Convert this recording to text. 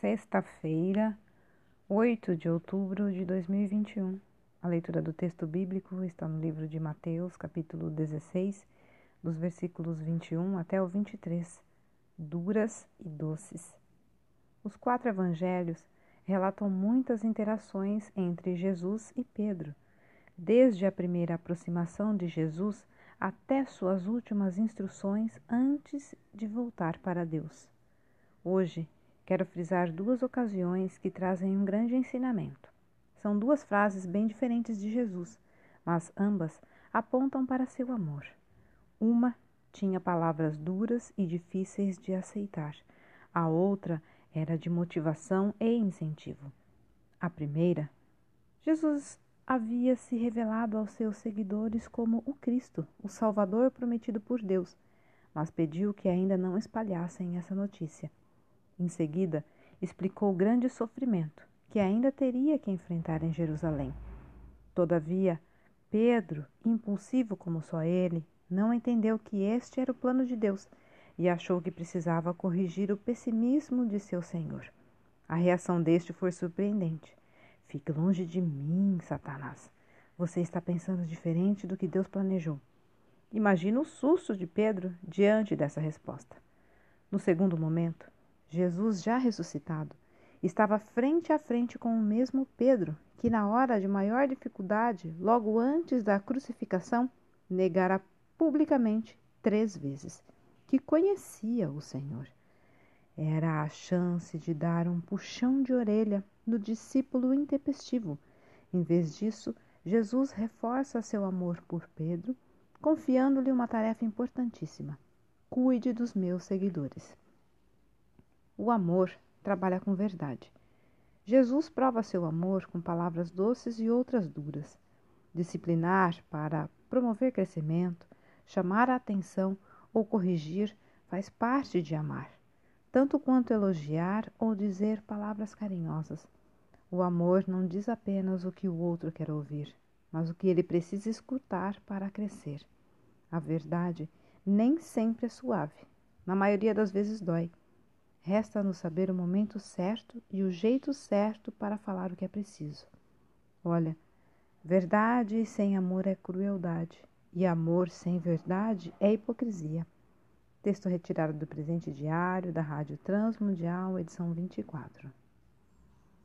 Sexta-feira, 8 de outubro de 2021. A leitura do texto bíblico está no livro de Mateus, capítulo 16, dos versículos 21 até o 23. Duras e doces. Os quatro evangelhos relatam muitas interações entre Jesus e Pedro, desde a primeira aproximação de Jesus até suas últimas instruções antes de voltar para Deus. Hoje, quero frisar duas ocasiões que trazem um grande ensinamento. São duas frases bem diferentes de Jesus, mas ambas apontam para seu amor. Uma tinha palavras duras e difíceis de aceitar, a outra era de motivação e incentivo. A primeira, Jesus havia se revelado aos seus seguidores como o Cristo, o Salvador prometido por Deus, mas pediu que ainda não espalhassem essa notícia. Em seguida, explicou o grande sofrimento que ainda teria que enfrentar em Jerusalém. Todavia, Pedro, impulsivo como só ele, não entendeu que este era o plano de Deus e achou que precisava corrigir o pessimismo de seu Senhor. A reação deste foi surpreendente. Fique longe de mim, Satanás. Você está pensando diferente do que Deus planejou. Imagina o susto de Pedro diante dessa resposta. No segundo momento, Jesus, já ressuscitado, estava frente a frente com o mesmo Pedro, que na hora de maior dificuldade, logo antes da crucificação, negara publicamente três vezes que conhecia o Senhor. Era a chance de dar um puxão de orelha no discípulo intempestivo. Em vez disso, Jesus reforça seu amor por Pedro, confiando-lhe uma tarefa importantíssima: cuide dos meus seguidores. O amor trabalha com verdade. Jesus prova seu amor com palavras doces e outras duras. Disciplinar para promover crescimento, chamar a atenção ou corrigir faz parte de amar, tanto quanto elogiar ou dizer palavras carinhosas. O amor não diz apenas o que o outro quer ouvir, mas o que ele precisa escutar para crescer. A verdade nem sempre é suave, na maioria das vezes dói. Resta-nos saber o momento certo e o jeito certo para falar o que é preciso. Olha, verdade sem amor é crueldade, e amor sem verdade é hipocrisia. Texto retirado do presente diário da Rádio Transmundial, edição 24.